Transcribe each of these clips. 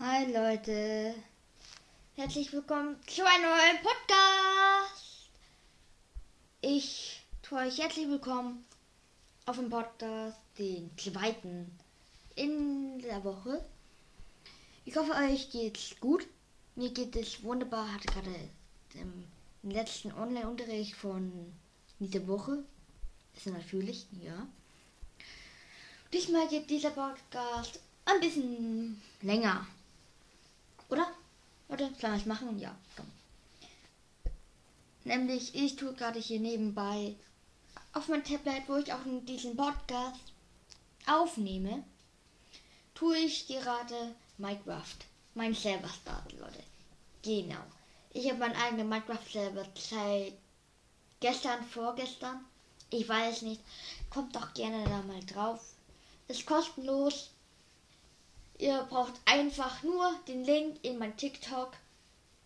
Hi Leute, herzlich willkommen zu einem neuen Podcast. Ich tue euch herzlich willkommen auf dem Podcast, den zweiten in der Woche. Ich hoffe, euch geht's gut. Mir geht es wunderbar. Hatte gerade den letzten Online-Unterricht von dieser Woche. Ist natürlich, ja. Diesmal geht dieser Podcast ein bisschen länger. Oder? Warte, soll ich machen? Ja, komm. Nämlich, ich tue gerade hier nebenbei auf mein Tablet, wo ich auch diesen Podcast aufnehme, tue ich gerade Minecraft. Mein Server starten, Leute. Genau. Ich habe meinen eigenen Minecraft-Server seit gestern, vorgestern. Ich weiß nicht. Kommt doch gerne da mal drauf. Ist kostenlos. Ihr braucht einfach nur den Link in mein TikTok.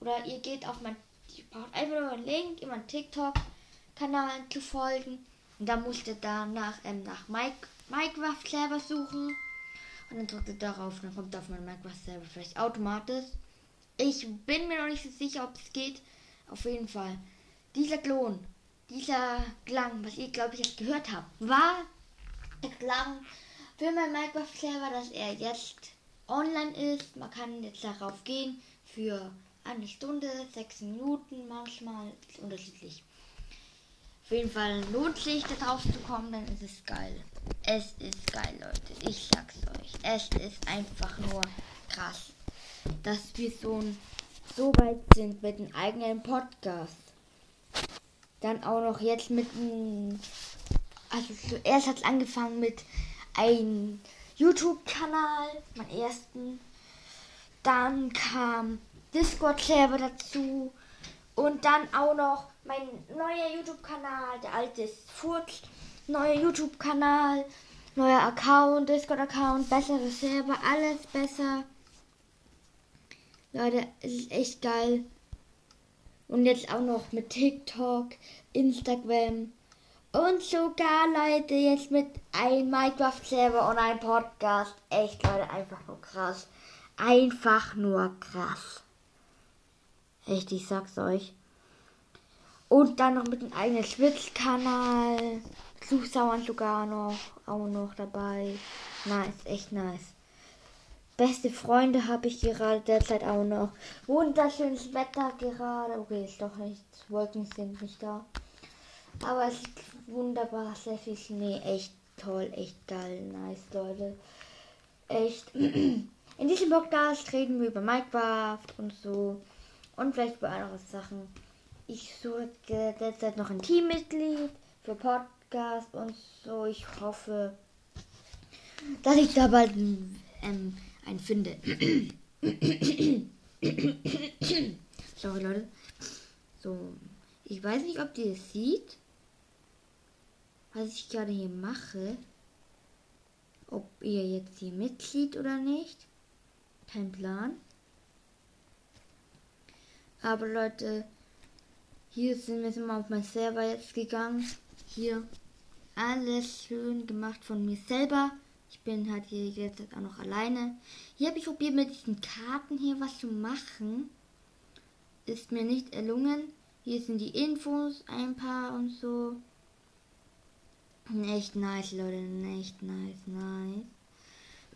Oder ihr geht auf mein. Ihr braucht einfach nur einen Link in mein TikTok-Kanal zu folgen. Und dann musst ihr danach ähm, nach Mike, Minecraft selber suchen. Und dann drückt ihr darauf und dann kommt auf mein Minecraft selber vielleicht automatisch. Ich bin mir noch nicht so sicher, ob es geht. Auf jeden Fall. Dieser Klon, dieser Klang, was ihr glaube ich jetzt gehört habt, war der Klang für mein Minecraft-Server, dass er jetzt online ist. Man kann jetzt darauf gehen für eine Stunde, sechs Minuten, manchmal ist unterschiedlich. Auf jeden Fall lohnt sich darauf zu kommen, dann ist es geil. Es ist geil, Leute. Ich sag's euch. Es ist einfach nur krass, dass wir so, so weit sind mit dem eigenen Podcast. Dann auch noch jetzt mit einem. Also zuerst hat es angefangen mit einem YouTube-Kanal, mein ersten. Dann kam Discord-Server dazu. Und dann auch noch mein neuer YouTube-Kanal, der alte ist Furz. Neuer YouTube-Kanal, neuer Account, Discord-Account, bessere Server, alles besser. Leute, es ist echt geil. Und jetzt auch noch mit TikTok, Instagram und sogar, Leute, jetzt mit einem Minecraft-Server und einem Podcast. Echt, Leute, einfach nur krass. Einfach nur krass. Echt, ich sag's euch. Und dann noch mit einem eigenen Switch-Kanal. Zuschauern sogar noch, auch noch dabei. Nice, echt nice. Beste Freunde habe ich gerade derzeit auch noch. Wunderschönes Wetter gerade. Okay, ist doch nicht. Wolken sind nicht da. Aber es ist wunderbar. Sehr viel Schnee. Echt toll. Echt geil. Nice, Leute. Echt. In diesem Podcast reden wir über Minecraft und so. Und vielleicht über andere Sachen. Ich suche derzeit noch ein Teammitglied für Podcast und so. Ich hoffe, dass ich da bald ähm, einen finde. Sorry, Leute. So, ich weiß nicht, ob ihr es sieht, was ich gerade hier mache. Ob ihr jetzt hier mitzieht oder nicht. Kein Plan. Aber Leute, hier sind wir mal auf mein Server jetzt gegangen. Hier alles schön gemacht von mir selber. Ich bin halt hier jetzt auch noch alleine. Hier habe ich probiert mit diesen Karten hier was zu machen. Ist mir nicht erlungen. Hier sind die Infos, ein paar und so. Echt nice, Leute. Echt nice, nice.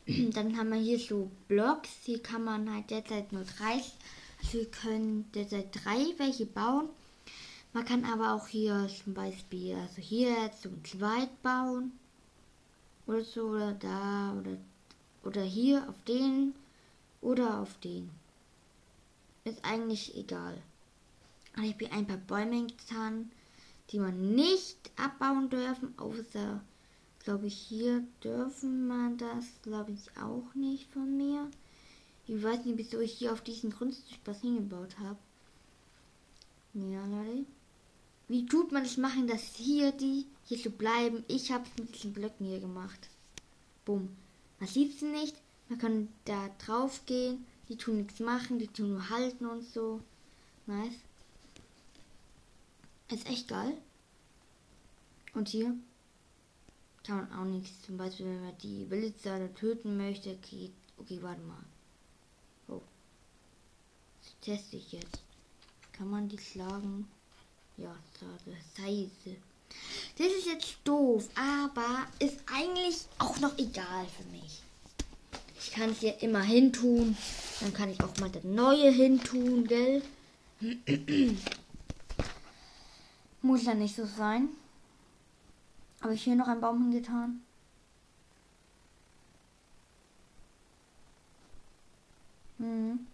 Dann haben wir hier so Blocks. Hier kann man halt derzeit nur drei. Also wir können derzeit drei welche bauen. Man kann aber auch hier zum Beispiel, also hier zum zweit bauen. Oder so, oder da, oder, oder hier auf den, oder auf den. Ist eigentlich egal. Ich habe hier ein paar Bäume getan, die man nicht abbauen dürfen, außer, glaube ich, hier dürfen man das, glaube ich, auch nicht von mir. Ich weiß nicht, wieso ich hier auf diesen Grundstück was hingebaut habe. Ja, Leute. Wie tut man das machen, dass hier die hier so bleiben? Ich habe es mit diesen Blöcken hier gemacht. Bumm. Man sieht sie nicht. Man kann da drauf gehen. Die tun nichts machen, die tun nur halten und so. Nice. Ist echt geil. Und hier kann man auch nichts. Zum Beispiel, wenn man die Willizer töten möchte, geht. Okay, warte mal. teste ich jetzt. Kann man die schlagen? Ja, schade. Scheiße. Das ist jetzt doof, aber ist eigentlich auch noch egal für mich. Ich kann es hier immer hin tun. Dann kann ich auch mal das neue hin tun, gell? Muss ja nicht so sein. Habe ich hier noch einen Baum hingetan? Hm.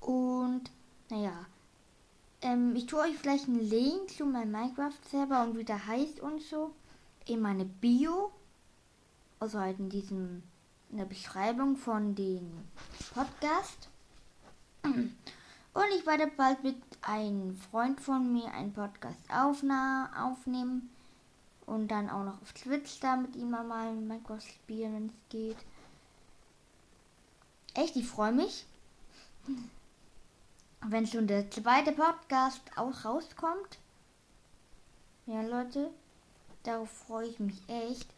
Und, naja. Ähm, ich tue euch vielleicht einen Link zu meinem Minecraft-Server und wie der heißt und so in meine Bio. Also halt in diesem, in der Beschreibung von dem Podcast. Und ich werde bald mit einem Freund von mir einen Podcast aufnehmen und dann auch noch auf Twitch da mit ihm mal Minecraft spielen, wenn es geht. Echt, ich freue mich. Wenn schon der zweite Podcast auch rauskommt. Ja, Leute, darauf freue ich mich echt.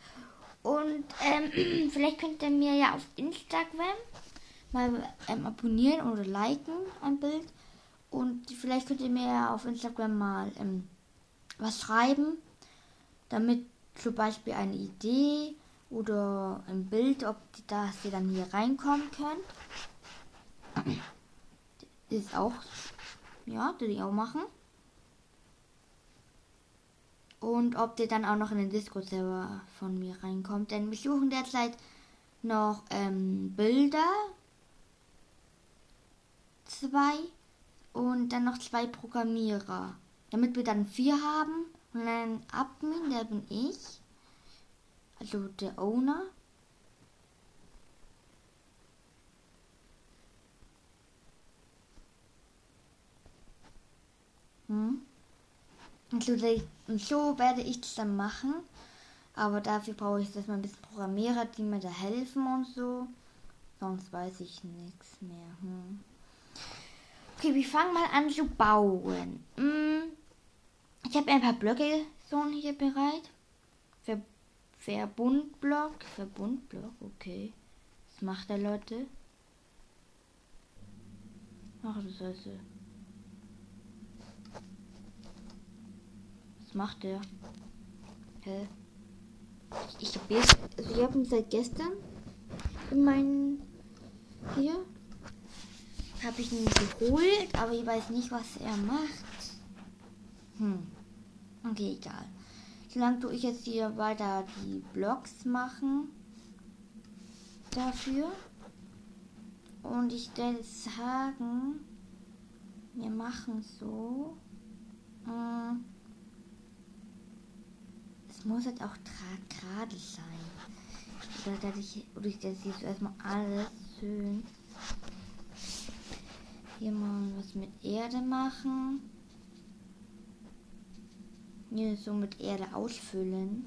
Und ähm, vielleicht könnt ihr mir ja auf Instagram mal ähm, abonnieren oder liken ein Bild. Und vielleicht könnt ihr mir auf Instagram mal ähm, was schreiben, damit zum Beispiel eine Idee oder ein Bild, ob die, dass ihr dann hier reinkommen könnt. Ist auch, ja, das ich auch machen. Und ob der dann auch noch in den Discord-Server von mir reinkommt. Denn wir suchen derzeit noch ähm, Bilder zwei und dann noch zwei Programmierer. Damit wir dann vier haben und einen Admin, der bin ich. Also der Owner. Hm. Also so werde ich das dann machen. Aber dafür brauche ich erstmal ein bisschen Programmierer, die mir da helfen und so. Sonst weiß ich nichts mehr. Hm. Okay, wir fangen mal an zu bauen. Hm, ich habe ein paar Blöcke so hier bereit. Ver Verbundblock. Verbundblock, okay. Was macht der Leute? Ach, das heißt. Was macht der? Hä? Ich habe jetzt. Also ich habe ihn seit gestern in meinen. Hier habe ich ihn geholt, aber ich weiß nicht, was er macht. Hm. Okay, egal. Solange tue ich jetzt hier weiter die Blocks machen. Dafür. Und ich werde sagen, wir machen so. Äh, es muss jetzt auch gerade sein. Oder dass ich, oder ich das jetzt erstmal alles schön hier mal was mit Erde machen. Hier so mit Erde ausfüllen.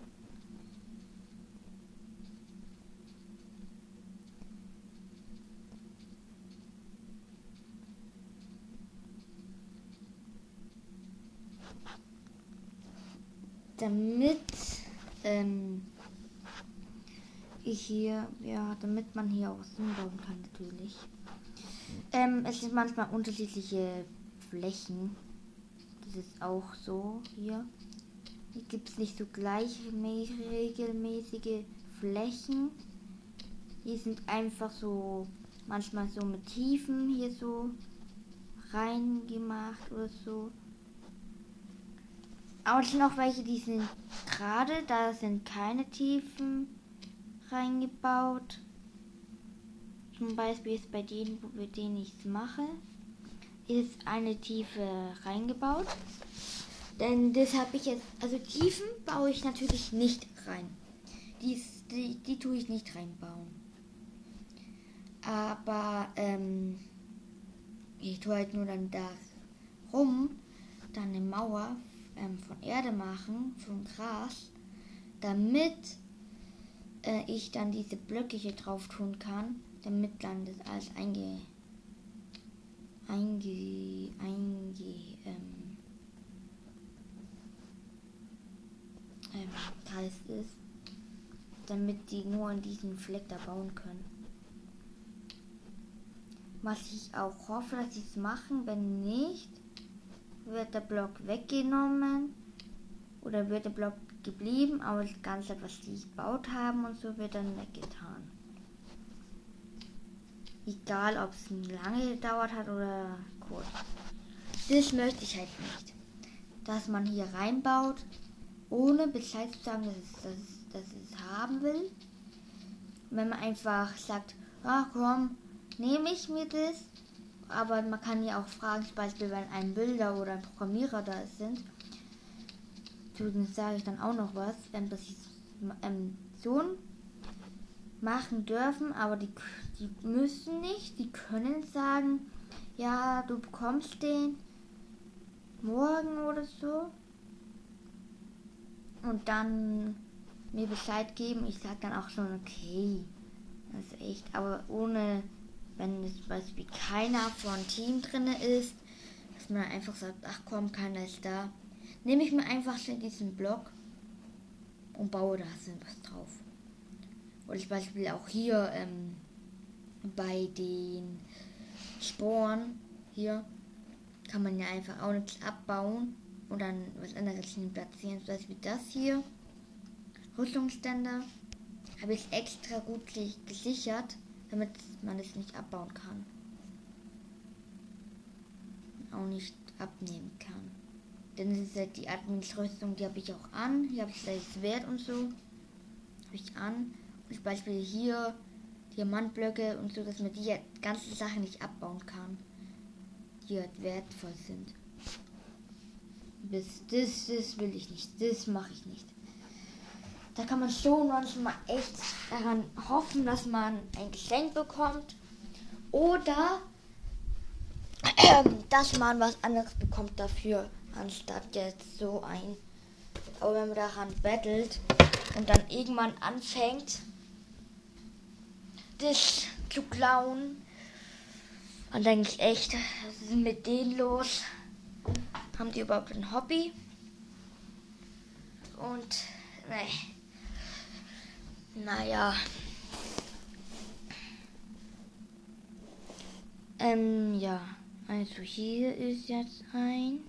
Damit ähm, ich hier, ja, damit man hier auch Sinn bauen kann natürlich. Ähm, es sind manchmal unterschiedliche Flächen. Das ist auch so hier. Hier gibt es nicht so gleichmäßige regelmäßige Flächen. Hier sind einfach so manchmal so mit Tiefen hier so reingemacht oder so. Aber es sind auch welche, die sind gerade, da sind keine Tiefen reingebaut. Zum Beispiel ist bei denen, wo wir den ich mache, ist eine Tiefe reingebaut. Denn das habe ich jetzt, also Tiefen baue ich natürlich nicht rein. Die, die, die tue ich nicht reinbauen. Aber ähm, ich tue halt nur dann da rum, dann eine Mauer ähm, von Erde machen, von Gras, damit äh, ich dann diese Blöcke hier drauf tun kann damit dann das alles einge einge einge ähm, ähm, heißt ist, damit die nur an diesem Fleck da bauen können. was ich auch hoffe, dass sie es machen. Wenn nicht, wird der Block weggenommen oder wird der Block geblieben, aber das Ganze, was die gebaut haben und so, wird dann weggetan. Egal, ob es lange gedauert hat oder kurz. Das möchte ich halt nicht. Dass man hier reinbaut, ohne Bescheid zu sagen, dass es, dass, es, dass es haben will. Wenn man einfach sagt, ach komm, nehme ich mir das. Aber man kann ja auch fragen, zum Beispiel, wenn ein Bilder oder ein Programmierer da sind. Übrigens sage ich dann auch noch was, ähm, dass sie ähm, so machen dürfen, aber die, die müssen nicht. Die können sagen, ja, du bekommst den morgen oder so. Und dann mir Bescheid geben. Ich sage dann auch schon, okay, das ist echt, aber ohne, wenn es zum Beispiel keiner von Team drin ist, dass man einfach sagt, ach komm, keiner ist da, nehme ich mir einfach schnell diesen Block und baue da was drauf. Oder zum Beispiel auch hier ähm, bei den Sporen hier kann man ja einfach auch nichts abbauen und dann was anderes hin platzieren. Zum Beispiel das hier. Rüstungsständer habe ich extra gut gesichert, damit man es nicht abbauen kann. Auch nicht abnehmen kann. Denn es ist halt die Adminsrüstung, die habe ich auch an. Hier habe ich das Wert und so. Habe ich an. Zum Beispiel hier Diamantblöcke und so, dass man die ganzen Sachen nicht abbauen kann. Die halt wertvoll sind. Bis das, das will ich nicht. Das mache ich nicht. Da kann man schon manchmal echt daran hoffen, dass man ein Geschenk bekommt. Oder dass man was anderes bekommt dafür, anstatt jetzt so ein. Aber wenn man daran bettelt und dann irgendwann anfängt, das zu klauen, dann denke ich echt, was ist mit denen los? Haben die überhaupt ein Hobby? Und, ne. Naja. Ähm, ja. Also hier ist jetzt ein.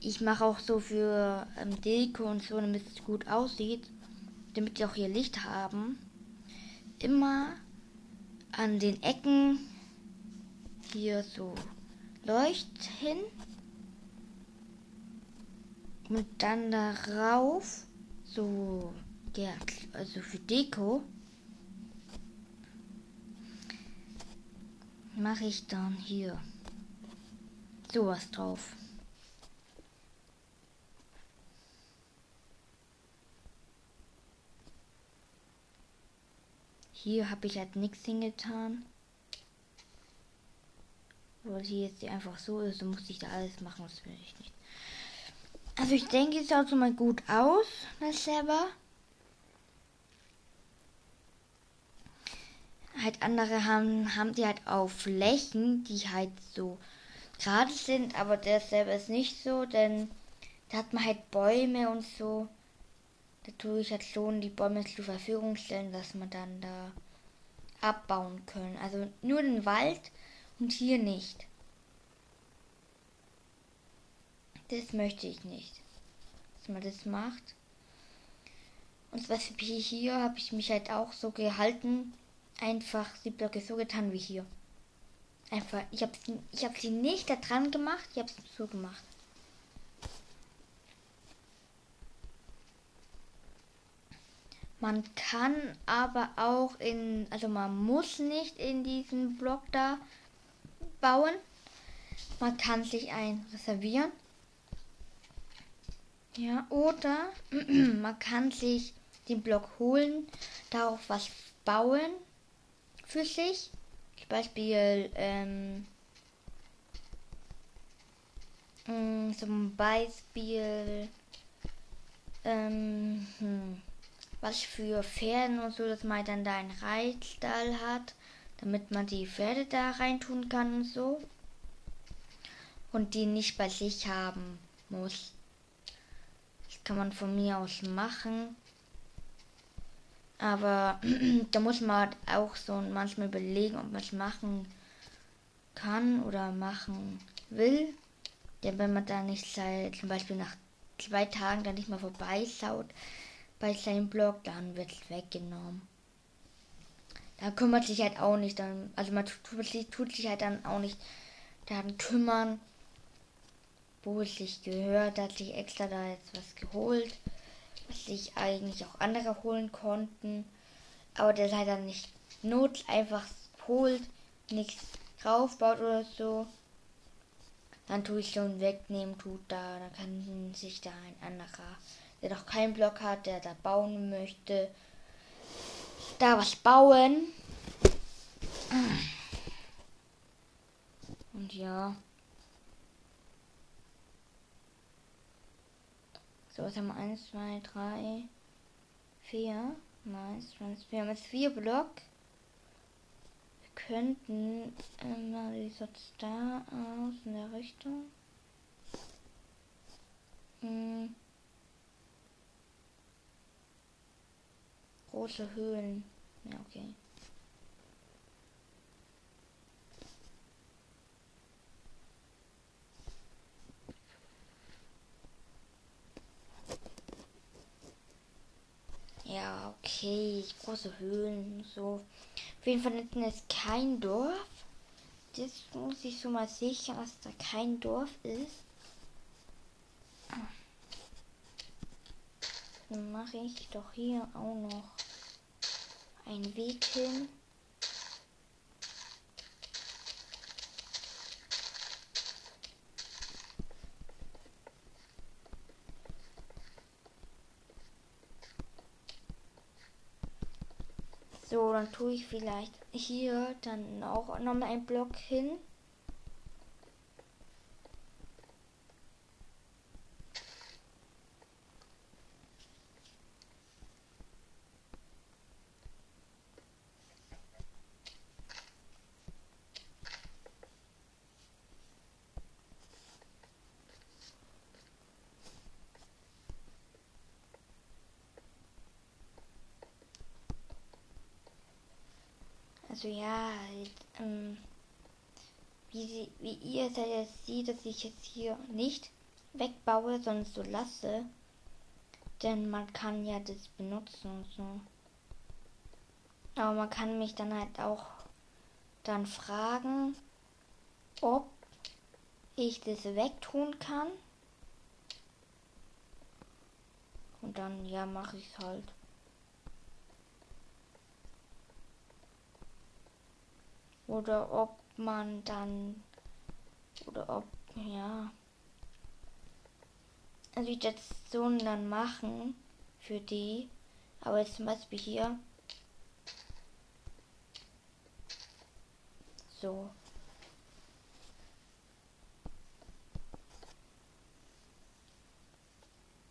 Ich mache auch so für ähm, Deko und so, damit es gut aussieht. Damit die auch hier Licht haben. Immer an den Ecken hier so Leucht hin. Und dann darauf so ja, also für Deko mache ich dann hier sowas drauf. Hier habe ich halt nichts hingetan. Weil hier jetzt einfach so ist, so muss ich da alles machen, das will ich nicht. Also ich denke, es schaut so mal gut aus, das selber. halt andere haben, haben die halt auf Flächen, die halt so gerade sind, aber der selber ist nicht so, denn da hat man halt Bäume und so. Da tue ich halt schon die Bäume zur Verfügung stellen, dass man dann da abbauen können. Also nur den Wald und hier nicht. Das möchte ich nicht, dass man das macht. Und was hier habe ich mich halt auch so gehalten, einfach die Blöcke so getan wie hier. Einfach, ich habe ich hab sie nicht da dran gemacht, ich habe es so gemacht. Man kann aber auch in, also man muss nicht in diesen Block da bauen. Man kann sich ein reservieren. Ja, oder man kann sich den Block holen, darauf was bauen für sich. Zum Beispiel, ähm, mm, zum Beispiel, ähm, hm, was für Pferden und so, dass man dann da einen Reitstall hat, damit man die Pferde da reintun kann und so. Und die nicht bei sich haben muss. Das kann man von mir aus machen. Aber da muss man halt auch so manchmal überlegen, ob man es machen kann oder machen will. Denn wenn man da nicht seit, zum Beispiel nach zwei Tagen dann nicht mal vorbeischaut bei seinem Blog, dann wird es weggenommen. Da kümmert sich halt auch nicht dann, also man tut, tut sich halt dann auch nicht daran kümmern, wo es sich gehört, hat sich extra da jetzt was geholt, was sich eigentlich auch andere holen konnten, aber der leider nicht nutzt, einfach holt, nichts draufbaut oder so. Dann tue ich schon wegnehmen, tut da, dann kann sich da ein anderer, der noch keinen Block hat, der da bauen möchte, da was bauen. Und ja. So, was haben wir? 1, 2, 3, 4. Nice. Wir haben jetzt vier Block. Wir könnten immer wie sieht's da aus in der Richtung. Hm. Große Höhlen. Ja, okay. Ja, okay. Große Höhlen, so. Auf jeden Fall hinten ist kein Dorf. Das muss ich so mal sicher, dass da kein Dorf ist. Dann mache ich doch hier auch noch einen Weg hin. So, dann tue ich vielleicht hier dann auch nochmal einen Block hin. Also ja, halt, ähm, wie, sie, wie ihr es jetzt seht, dass ich jetzt hier nicht wegbaue, sondern so lasse. Denn man kann ja das benutzen und so. Aber man kann mich dann halt auch dann fragen, ob ich das wegtun kann. Und dann, ja, mache ich es halt. Oder ob man dann. Oder ob. Ja. Also ich das so dann machen. Für die. Aber jetzt zum Beispiel hier. So.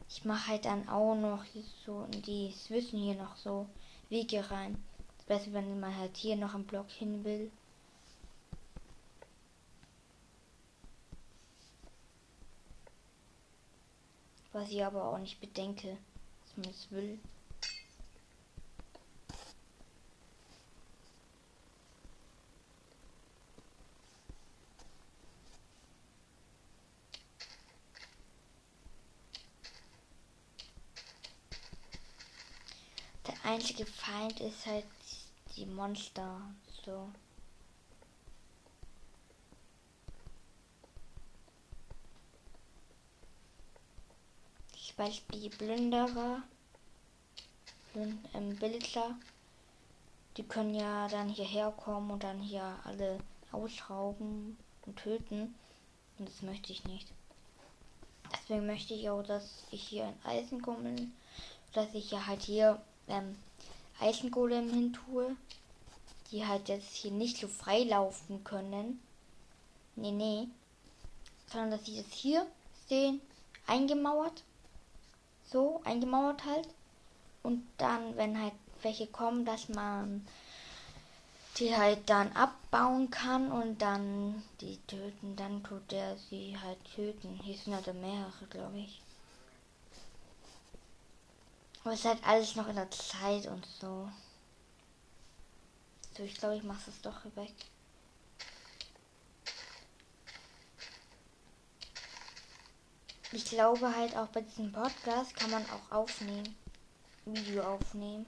Ich mache halt dann auch noch so in die Wissen hier noch so Wege rein. Das besser, wenn man halt hier noch einen Block hin will. Was ich aber auch nicht bedenke, dass man es will. Der einzige Feind ist halt die Monster. So. Beispiel Plünderer, ähm, Bildler, die können ja dann hierher kommen und dann hier alle ausrauben und töten. Und das möchte ich nicht. Deswegen möchte ich auch, dass ich hier ein Eisengolem, dass ich ja halt hier ähm, Eisengolem hin tue, die halt jetzt hier nicht so frei laufen können. Nee, nee. Sondern dass sie das hier sehen, eingemauert so eingemauert halt. Und dann, wenn halt welche kommen, dass man die halt dann abbauen kann und dann die töten, dann tut er sie halt töten. Hier sind halt mehrere, glaube ich. Aber es ist halt alles noch in der Zeit und so. So, ich glaube, ich mache es doch weg. Ich glaube halt auch bei diesem Podcast kann man auch aufnehmen. Video aufnehmen.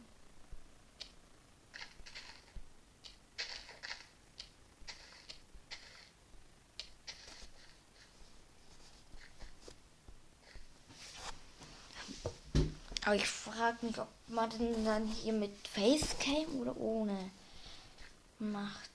Aber ich frage mich, ob man denn dann hier mit Facecam oder ohne macht.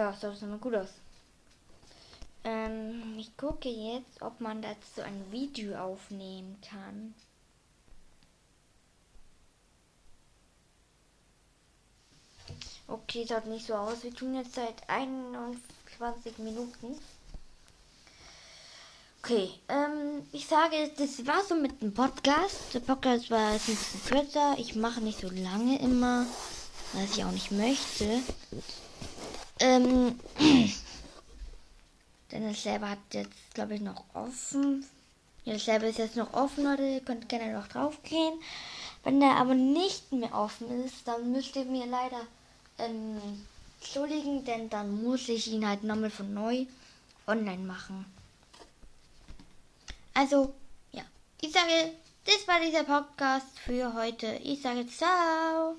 Ja, das sieht immer gut aus. Ähm, ich gucke jetzt, ob man dazu ein Video aufnehmen kann. Okay, sieht nicht so aus. Wir tun jetzt seit 21 Minuten. Okay, ähm, ich sage, das war so mit dem Podcast. Der Podcast war jetzt ein bisschen kürzer. Ich mache nicht so lange immer, was ich auch nicht möchte. Ähm, denn das selber hat jetzt, glaube ich, noch offen. Ja, das selber ist jetzt noch offen, Leute. Ihr könnt gerne noch drauf gehen. Wenn der aber nicht mehr offen ist, dann müsst ihr mir leider ähm, entschuldigen, denn dann muss ich ihn halt nochmal von neu online machen. Also, ja. Ich sage, das war dieser Podcast für heute. Ich sage ciao.